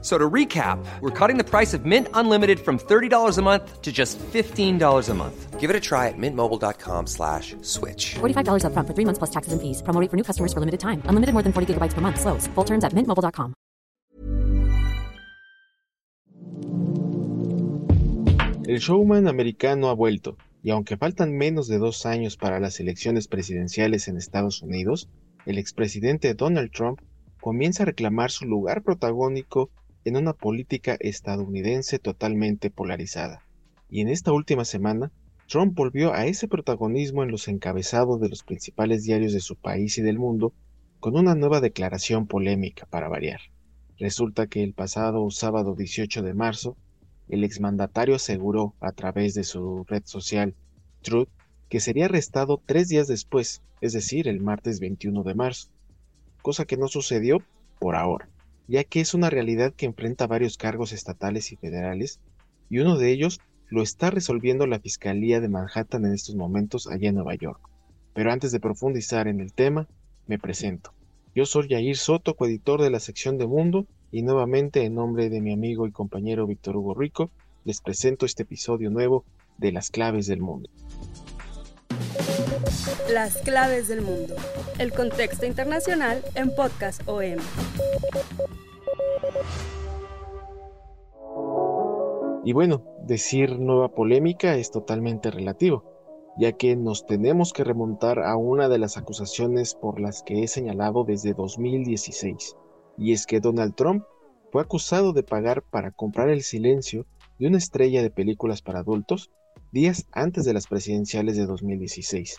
So to recap, we're cutting the price of Mint Unlimited from $30 a month to just $15 a month. Give it a try at mintmobile.com slash switch. $45 upfront for three months plus taxes and fees. Promo rate for new customers for limited time. Unlimited more than 40 gigabytes per month. Slows. Full terms at mintmobile.com. El showman americano ha vuelto, y aunque faltan menos de dos años para las elecciones presidenciales en Estados Unidos, el expresidente Donald Trump comienza a reclamar su lugar protagónico en una política estadounidense totalmente polarizada. Y en esta última semana, Trump volvió a ese protagonismo en los encabezados de los principales diarios de su país y del mundo con una nueva declaración polémica para variar. Resulta que el pasado sábado 18 de marzo, el exmandatario aseguró a través de su red social Truth que sería arrestado tres días después, es decir, el martes 21 de marzo, cosa que no sucedió por ahora ya que es una realidad que enfrenta varios cargos estatales y federales, y uno de ellos lo está resolviendo la Fiscalía de Manhattan en estos momentos allá en Nueva York. Pero antes de profundizar en el tema, me presento. Yo soy Yair Soto, coeditor de la sección de Mundo, y nuevamente en nombre de mi amigo y compañero Víctor Hugo Rico, les presento este episodio nuevo de Las Claves del Mundo. Las claves del mundo. El contexto internacional en Podcast OM. Y bueno, decir nueva polémica es totalmente relativo, ya que nos tenemos que remontar a una de las acusaciones por las que he señalado desde 2016, y es que Donald Trump fue acusado de pagar para comprar el silencio de una estrella de películas para adultos días antes de las presidenciales de 2016.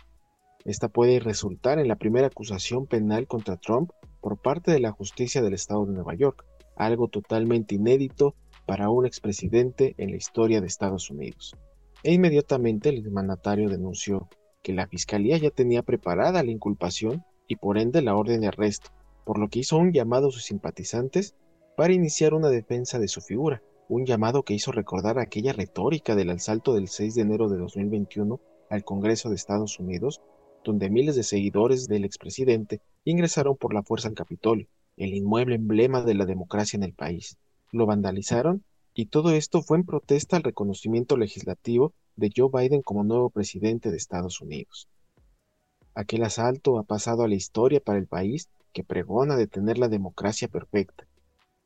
Esta puede resultar en la primera acusación penal contra Trump por parte de la justicia del estado de Nueva York, algo totalmente inédito para un expresidente en la historia de Estados Unidos. E inmediatamente el mandatario denunció que la fiscalía ya tenía preparada la inculpación y por ende la orden de arresto, por lo que hizo un llamado a sus simpatizantes para iniciar una defensa de su figura, un llamado que hizo recordar aquella retórica del asalto del 6 de enero de 2021 al Congreso de Estados Unidos, donde miles de seguidores del expresidente ingresaron por la fuerza al Capitolio, el inmueble emblema de la democracia en el país. Lo vandalizaron y todo esto fue en protesta al reconocimiento legislativo de Joe Biden como nuevo presidente de Estados Unidos. Aquel asalto ha pasado a la historia para el país que pregona de tener la democracia perfecta,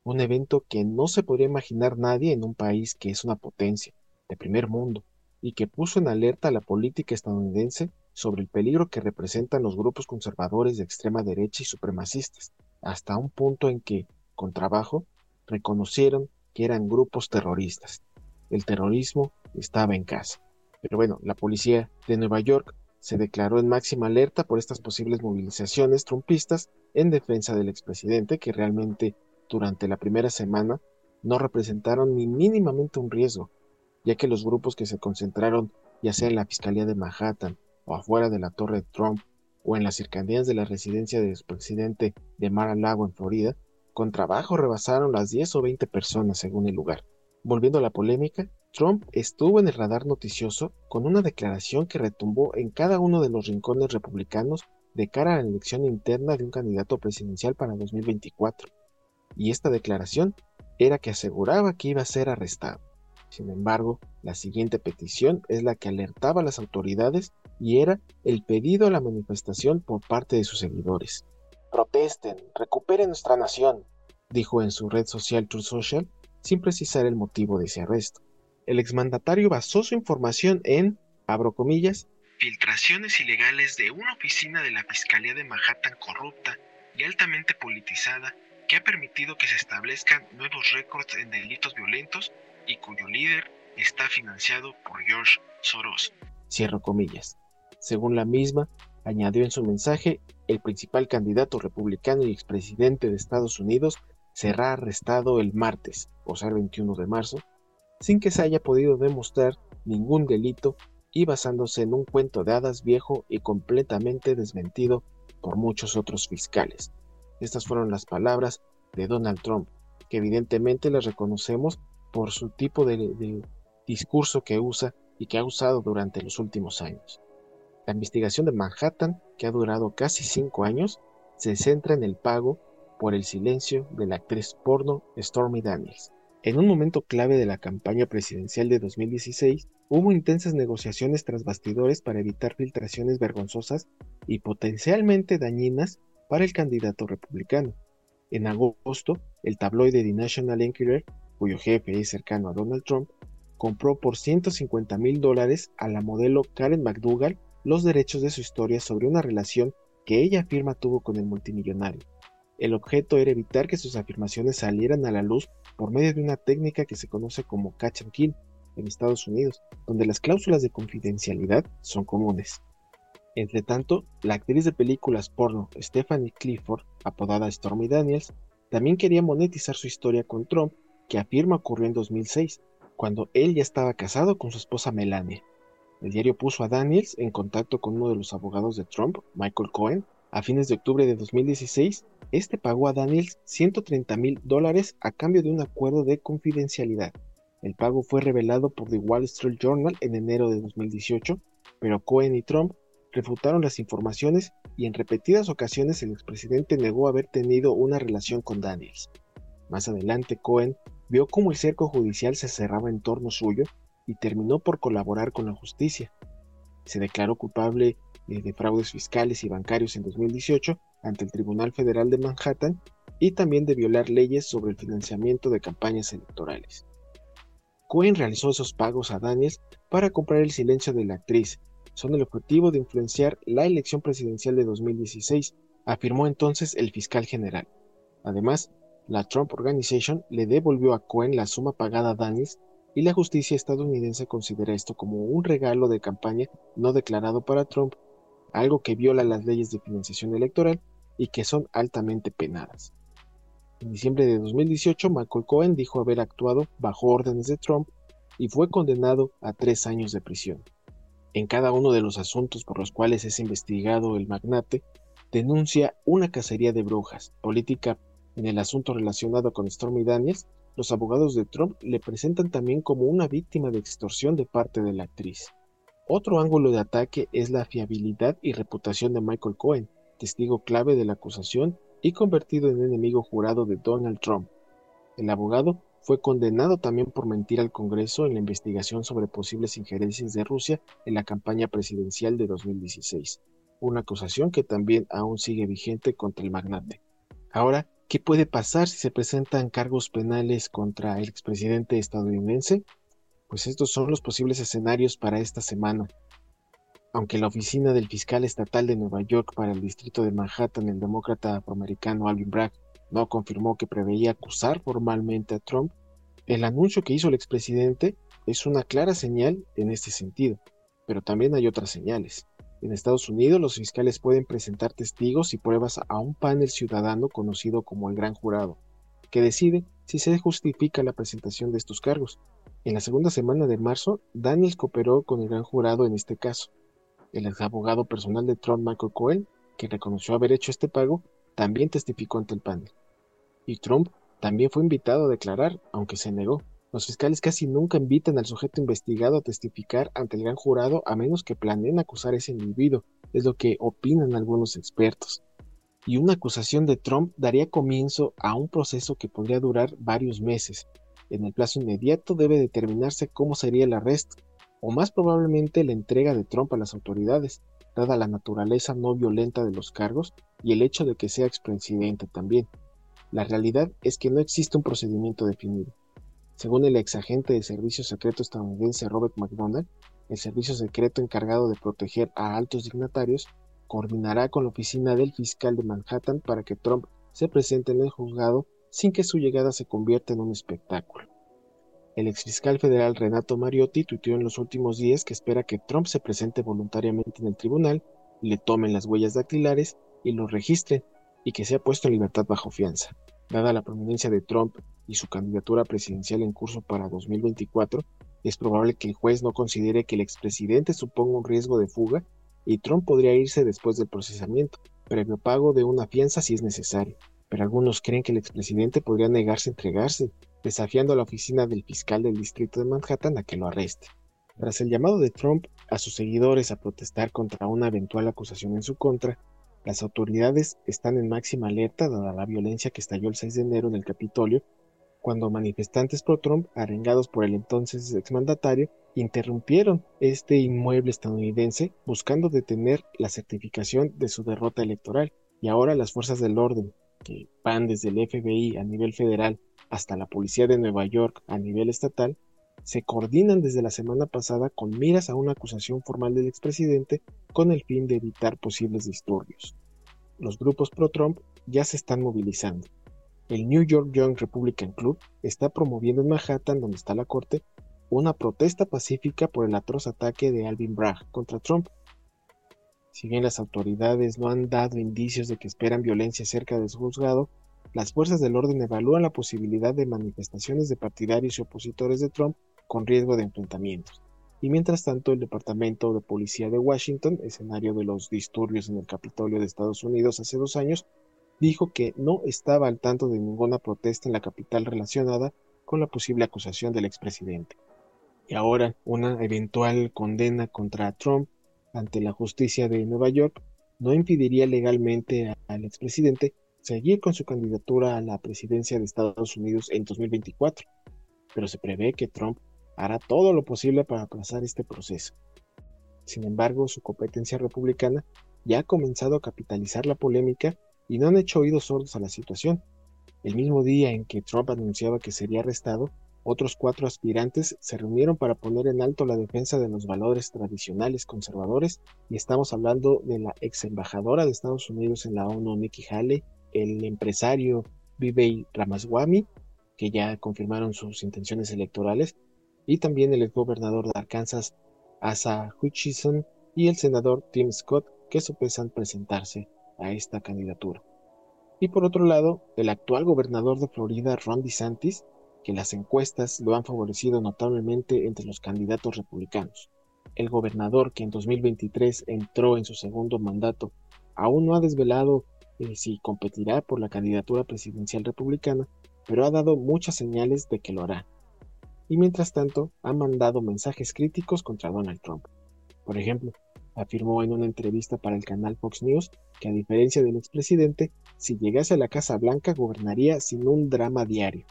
un evento que no se podría imaginar nadie en un país que es una potencia, de primer mundo, y que puso en alerta a la política estadounidense sobre el peligro que representan los grupos conservadores de extrema derecha y supremacistas, hasta un punto en que, con trabajo, reconocieron que eran grupos terroristas. El terrorismo estaba en casa. Pero bueno, la policía de Nueva York se declaró en máxima alerta por estas posibles movilizaciones trumpistas en defensa del expresidente que realmente durante la primera semana no representaron ni mínimamente un riesgo, ya que los grupos que se concentraron ya sea en la Fiscalía de Manhattan o afuera de la Torre Trump o en las cercanías de la residencia del expresidente de Mar-a-Lago en Florida, con trabajo rebasaron las 10 o 20 personas según el lugar. Volviendo a la polémica, Trump estuvo en el radar noticioso con una declaración que retumbó en cada uno de los rincones republicanos de cara a la elección interna de un candidato presidencial para 2024. Y esta declaración era que aseguraba que iba a ser arrestado. Sin embargo, la siguiente petición es la que alertaba a las autoridades y era el pedido a la manifestación por parte de sus seguidores. Protesten, recuperen nuestra nación, dijo en su red social True Social, sin precisar el motivo de ese arresto. El exmandatario basó su información en, abro comillas, filtraciones ilegales de una oficina de la Fiscalía de Manhattan corrupta y altamente politizada que ha permitido que se establezcan nuevos récords en delitos violentos y cuyo líder está financiado por George Soros. Cierro comillas. Según la misma, añadió en su mensaje, el principal candidato republicano y expresidente de Estados Unidos será arrestado el martes, o sea, el 21 de marzo, sin que se haya podido demostrar ningún delito y basándose en un cuento de hadas viejo y completamente desmentido por muchos otros fiscales. Estas fueron las palabras de Donald Trump, que evidentemente las reconocemos por su tipo de, discurso que usa y que ha usado durante los últimos años. La investigación de Manhattan, que ha durado casi cinco años, se centra en el pago por el silencio de la actriz porno Stormy Daniels. En un momento clave de la campaña presidencial de 2016, hubo intensas negociaciones tras bastidores para evitar filtraciones vergonzosas y potencialmente dañinas para el candidato republicano. En agosto, el tabloide The National Enquirer, cuyo jefe es cercano a Donald Trump, compró por 150 mil dólares a la modelo Karen McDougall los derechos de su historia sobre una relación que ella afirma tuvo con el multimillonario. El objeto era evitar que sus afirmaciones salieran a la luz por medio de una técnica que se conoce como catch and kill en Estados Unidos, donde las cláusulas de confidencialidad son comunes. Entre tanto, la actriz de películas porno Stephanie Clifford, apodada Stormy Daniels, también quería monetizar su historia con Trump, que afirma ocurrió en 2006, cuando él ya estaba casado con su esposa Melania. El diario puso a Daniels en contacto con uno de los abogados de Trump, Michael Cohen. A fines de octubre de 2016, este pagó a Daniels 130 mil dólares a cambio de un acuerdo de confidencialidad. El pago fue revelado por The Wall Street Journal en enero de 2018, pero Cohen y Trump refutaron las informaciones y en repetidas ocasiones el expresidente negó haber tenido una relación con Daniels. Más adelante, Cohen vio cómo el cerco judicial se cerraba en torno suyo y terminó por colaborar con la justicia. Se declaró culpable de fraudes fiscales y bancarios en 2018 ante el Tribunal Federal de Manhattan y también de violar leyes sobre el financiamiento de campañas electorales. Cohen realizó esos pagos a Daniels para comprar el silencio de la actriz son el objetivo de influenciar la elección presidencial de 2016, afirmó entonces el fiscal general. Además, la Trump Organization le devolvió a Cohen la suma pagada a Danis y la justicia estadounidense considera esto como un regalo de campaña no declarado para Trump, algo que viola las leyes de financiación electoral y que son altamente penadas. En diciembre de 2018, Michael Cohen dijo haber actuado bajo órdenes de Trump y fue condenado a tres años de prisión en cada uno de los asuntos por los cuales es investigado el magnate, denuncia una cacería de brujas política en el asunto relacionado con Stormy Daniels, los abogados de Trump le presentan también como una víctima de extorsión de parte de la actriz. Otro ángulo de ataque es la fiabilidad y reputación de Michael Cohen, testigo clave de la acusación y convertido en enemigo jurado de Donald Trump. El abogado fue condenado también por mentir al Congreso en la investigación sobre posibles injerencias de Rusia en la campaña presidencial de 2016, una acusación que también aún sigue vigente contra el magnate. Ahora, ¿qué puede pasar si se presentan cargos penales contra el expresidente estadounidense? Pues estos son los posibles escenarios para esta semana. Aunque la oficina del fiscal estatal de Nueva York para el distrito de Manhattan, el demócrata afroamericano Alvin Bragg, no confirmó que preveía acusar formalmente a Trump, el anuncio que hizo el expresidente es una clara señal en este sentido, pero también hay otras señales. En Estados Unidos los fiscales pueden presentar testigos y pruebas a un panel ciudadano conocido como el Gran Jurado, que decide si se justifica la presentación de estos cargos. En la segunda semana de marzo, Daniels cooperó con el Gran Jurado en este caso. El abogado personal de Trump, Michael Cohen, que reconoció haber hecho este pago, también testificó ante el panel. Y Trump también fue invitado a declarar, aunque se negó. Los fiscales casi nunca invitan al sujeto investigado a testificar ante el gran jurado a menos que planeen acusar a ese individuo, es lo que opinan algunos expertos. Y una acusación de Trump daría comienzo a un proceso que podría durar varios meses. En el plazo inmediato debe determinarse cómo sería el arresto, o más probablemente la entrega de Trump a las autoridades, dada la naturaleza no violenta de los cargos y el hecho de que sea expresidente también. La realidad es que no existe un procedimiento definido. Según el ex agente de servicio secreto estadounidense Robert McDonald, el servicio secreto encargado de proteger a altos dignatarios coordinará con la oficina del fiscal de Manhattan para que Trump se presente en el juzgado sin que su llegada se convierta en un espectáculo. El exfiscal federal Renato Mariotti tuiteó en los últimos días que espera que Trump se presente voluntariamente en el tribunal, le tomen las huellas dactilares y lo registren y que sea puesto en libertad bajo fianza. Dada la prominencia de Trump y su candidatura presidencial en curso para 2024, es probable que el juez no considere que el expresidente suponga un riesgo de fuga y Trump podría irse después del procesamiento, previo pago de una fianza si es necesario. pero algunos creen que el expresidente podría negarse a entregarse, desafiando a la oficina del fiscal del distrito de Manhattan a que lo arreste. Tras el llamado de Trump a sus seguidores a protestar contra una eventual acusación en su contra, las autoridades están en máxima alerta dada la violencia que estalló el 6 de enero en el Capitolio, cuando manifestantes pro-Trump, arengados por el entonces exmandatario, interrumpieron este inmueble estadounidense buscando detener la certificación de su derrota electoral. Y ahora las fuerzas del orden, que van desde el FBI a nivel federal hasta la Policía de Nueva York a nivel estatal, se coordinan desde la semana pasada con miras a una acusación formal del expresidente con el fin de evitar posibles disturbios. Los grupos pro-Trump ya se están movilizando. El New York Young Republican Club está promoviendo en Manhattan, donde está la corte, una protesta pacífica por el atroz ataque de Alvin Bragg contra Trump. Si bien las autoridades no han dado indicios de que esperan violencia cerca de su juzgado, las fuerzas del orden evalúan la posibilidad de manifestaciones de partidarios y opositores de Trump con riesgo de enfrentamientos. Y mientras tanto, el Departamento de Policía de Washington, escenario de los disturbios en el Capitolio de Estados Unidos hace dos años, dijo que no estaba al tanto de ninguna protesta en la capital relacionada con la posible acusación del expresidente. Y ahora, una eventual condena contra Trump ante la justicia de Nueva York no impediría legalmente al expresidente seguir con su candidatura a la presidencia de Estados Unidos en 2024, pero se prevé que Trump hará todo lo posible para aplazar este proceso. Sin embargo, su competencia republicana ya ha comenzado a capitalizar la polémica y no han hecho oídos sordos a la situación. El mismo día en que Trump anunciaba que sería arrestado, otros cuatro aspirantes se reunieron para poner en alto la defensa de los valores tradicionales conservadores y estamos hablando de la ex embajadora de Estados Unidos en la ONU, Nikki Haley, el empresario Vivek Ramaswamy, que ya confirmaron sus intenciones electorales, y también el gobernador de Arkansas, Asa Hutchison, y el senador Tim Scott, que sopesan presentarse a esta candidatura. Y por otro lado, el actual gobernador de Florida, Ron DeSantis, que las encuestas lo han favorecido notablemente entre los candidatos republicanos. El gobernador, que en 2023 entró en su segundo mandato, aún no ha desvelado eh, si competirá por la candidatura presidencial republicana, pero ha dado muchas señales de que lo hará. Y mientras tanto, ha mandado mensajes críticos contra Donald Trump. Por ejemplo, afirmó en una entrevista para el canal Fox News que a diferencia del expresidente, si llegase a la Casa Blanca gobernaría sin un drama diario.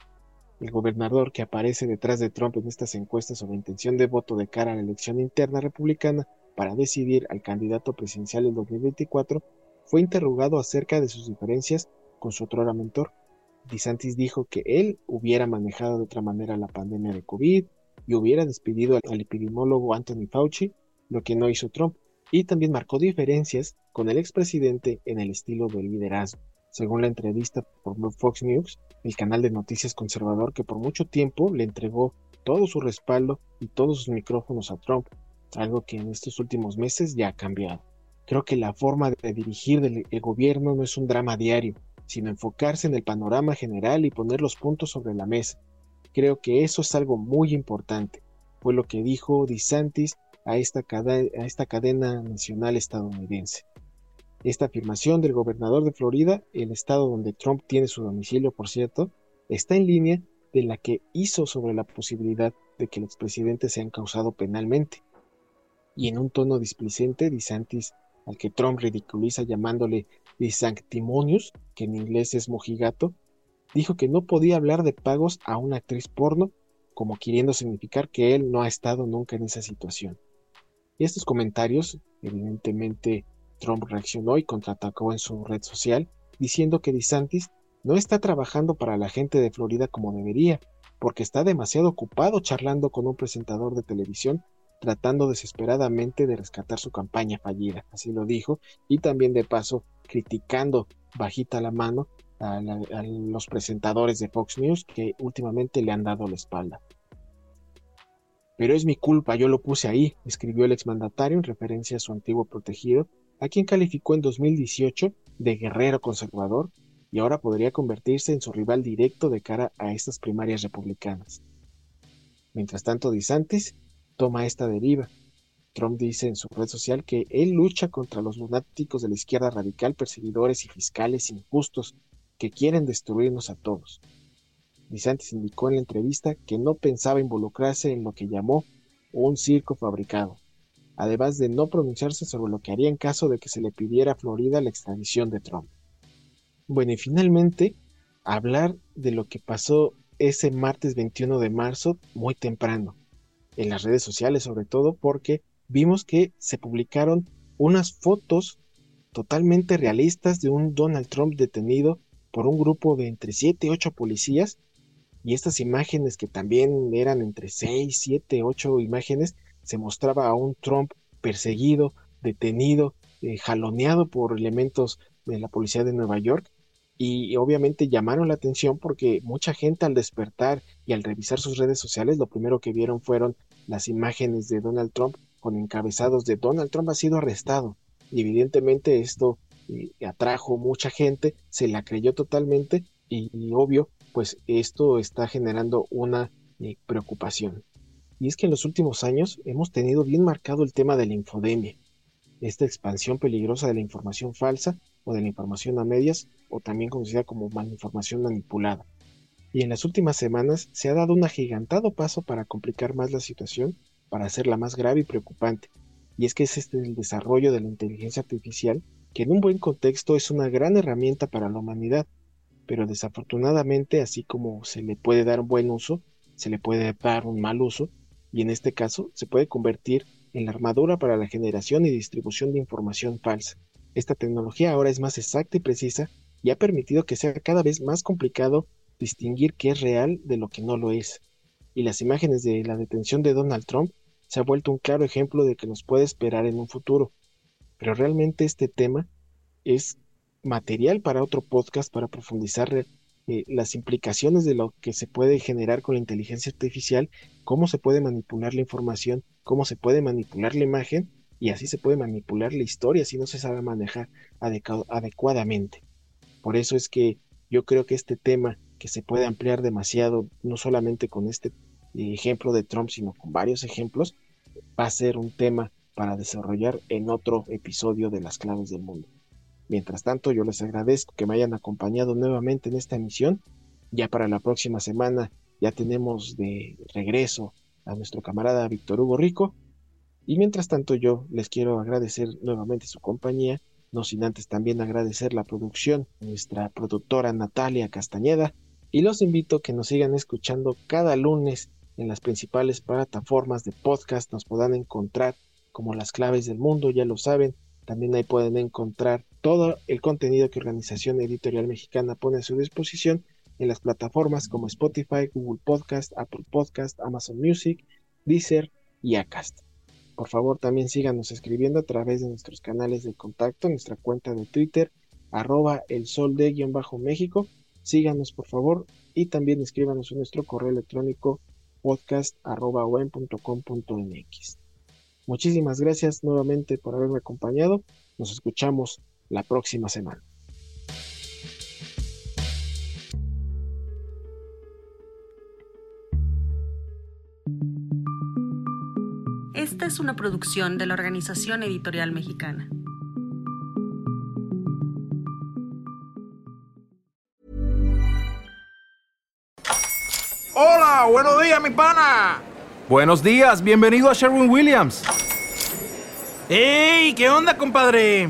El gobernador que aparece detrás de Trump en estas encuestas sobre intención de voto de cara a la elección interna republicana para decidir al candidato presidencial en 2024 fue interrogado acerca de sus diferencias con su otro mentor. DeSantis dijo que él hubiera manejado de otra manera la pandemia de COVID y hubiera despedido al epidemiólogo Anthony Fauci, lo que no hizo Trump, y también marcó diferencias con el expresidente en el estilo de liderazgo. Según la entrevista por Fox News, el canal de noticias conservador que por mucho tiempo le entregó todo su respaldo y todos sus micrófonos a Trump, algo que en estos últimos meses ya ha cambiado. Creo que la forma de dirigir del gobierno no es un drama diario, sino enfocarse en el panorama general y poner los puntos sobre la mesa. Creo que eso es algo muy importante. Fue lo que dijo DeSantis a esta, a esta cadena nacional estadounidense. Esta afirmación del gobernador de Florida, el estado donde Trump tiene su domicilio, por cierto, está en línea de la que hizo sobre la posibilidad de que el expresidente sea encausado penalmente. Y en un tono displicente, DeSantis al que Trump ridiculiza llamándole Sanctimonius, que en inglés es mojigato, dijo que no podía hablar de pagos a una actriz porno, como queriendo significar que él no ha estado nunca en esa situación. Y estos comentarios, evidentemente, Trump reaccionó y contraatacó en su red social, diciendo que DeSantis no está trabajando para la gente de Florida como debería, porque está demasiado ocupado charlando con un presentador de televisión tratando desesperadamente de rescatar su campaña fallida, así lo dijo, y también de paso criticando bajita la mano a, los presentadores de Fox News que últimamente le han dado la espalda. Pero es mi culpa, yo lo puse ahí, escribió el exmandatario en referencia a su antiguo protegido, a quien calificó en 2018 de guerrero conservador y ahora podría convertirse en su rival directo de cara a estas primarias republicanas. Mientras tanto, DeSantis toma esta deriva. Trump dice en su red social que él lucha contra los lunáticos de la izquierda radical, perseguidores y fiscales injustos, que quieren destruirnos a todos. DeSantis indicó en la entrevista que no pensaba involucrarse en lo que llamó un circo fabricado, además de no pronunciarse sobre lo que haría en caso de que se le pidiera a Florida la extradición de Trump. Bueno, y finalmente, hablar de lo que pasó ese martes 21 de marzo muy temprano, en las redes sociales sobre todo, porque vimos que se publicaron unas fotos totalmente realistas de un Donald Trump detenido por un grupo de entre 7 y 8 policías. Y estas imágenes que también eran entre 6, 7, 8 imágenes, se mostraba a un Trump perseguido, detenido, eh, jaloneado por elementos de la policía de Nueva York y obviamente llamaron la atención porque mucha gente al despertar y al revisar sus redes sociales lo primero que vieron fueron las imágenes de Donald Trump con encabezados de Donald Trump ha sido arrestado. Y evidentemente esto eh, atrajo mucha gente, se la creyó totalmente y, obvio, pues esto está generando una eh, preocupación. Y es que en los últimos años hemos tenido bien marcado el tema de la infodemia, esta expansión peligrosa de la información falsa o de la información a medias o también conocida como malinformación manipulada. Y en las últimas semanas se ha dado un agigantado paso para complicar más la situación para hacerla más grave y preocupante. Y es que es este el desarrollo de la inteligencia artificial, que en un buen contexto es una gran herramienta para la humanidad, pero desafortunadamente, así como se le puede dar un buen uso, se le puede dar un mal uso, y en este caso se puede convertir en la armadura para la generación y distribución de información falsa. Esta tecnología ahora es más exacta y precisa y ha permitido que sea cada vez más complicado distinguir qué es real de lo que no lo es. Y las imágenes de la detención de Donald Trump se ha vuelto un claro ejemplo de que nos puede esperar en un futuro. Pero realmente este tema es material para otro podcast para profundizar eh, las implicaciones de lo que se puede generar con la inteligencia artificial, cómo se puede manipular la información, cómo se puede manipular la imagen y así se puede manipular la historia si no se sabe manejar adecuadamente. Por eso es que yo creo que este tema que se puede ampliar demasiado, no solamente con este ejemplo de Trump, sino con varios ejemplos, va a ser un tema para desarrollar en otro episodio de Las Claves del Mundo. Mientras tanto, yo les agradezco que me hayan acompañado nuevamente en esta emisión. Ya para la próxima semana ya tenemos de regreso a nuestro camarada Víctor Hugo Rico. Y mientras tanto, yo les quiero agradecer nuevamente su compañía, no sin antes también agradecer la producción, nuestra productora Natalia Castañeda, y los invito a que nos sigan escuchando cada lunes en las principales plataformas de podcast nos puedan encontrar como las claves del mundo, ya lo saben. También ahí pueden encontrar todo el contenido que Organización Editorial Mexicana pone a su disposición en las plataformas como Spotify, Google Podcast, Apple Podcast, Amazon Music, Deezer y Acast. Por favor, también síganos escribiendo a través de nuestros canales de contacto, nuestra cuenta de Twitter, arroba el sol de guion bajo México. Síganos, por favor, y también escríbanos en nuestro correo electrónico podcast.com.mx. Muchísimas gracias nuevamente por haberme acompañado. Nos escuchamos la próxima semana. Es una producción de la Organización Editorial Mexicana. Hola, buenos días, mi pana. Buenos días, bienvenido a Sherwin Williams. ¡Ey! ¿Qué onda, compadre?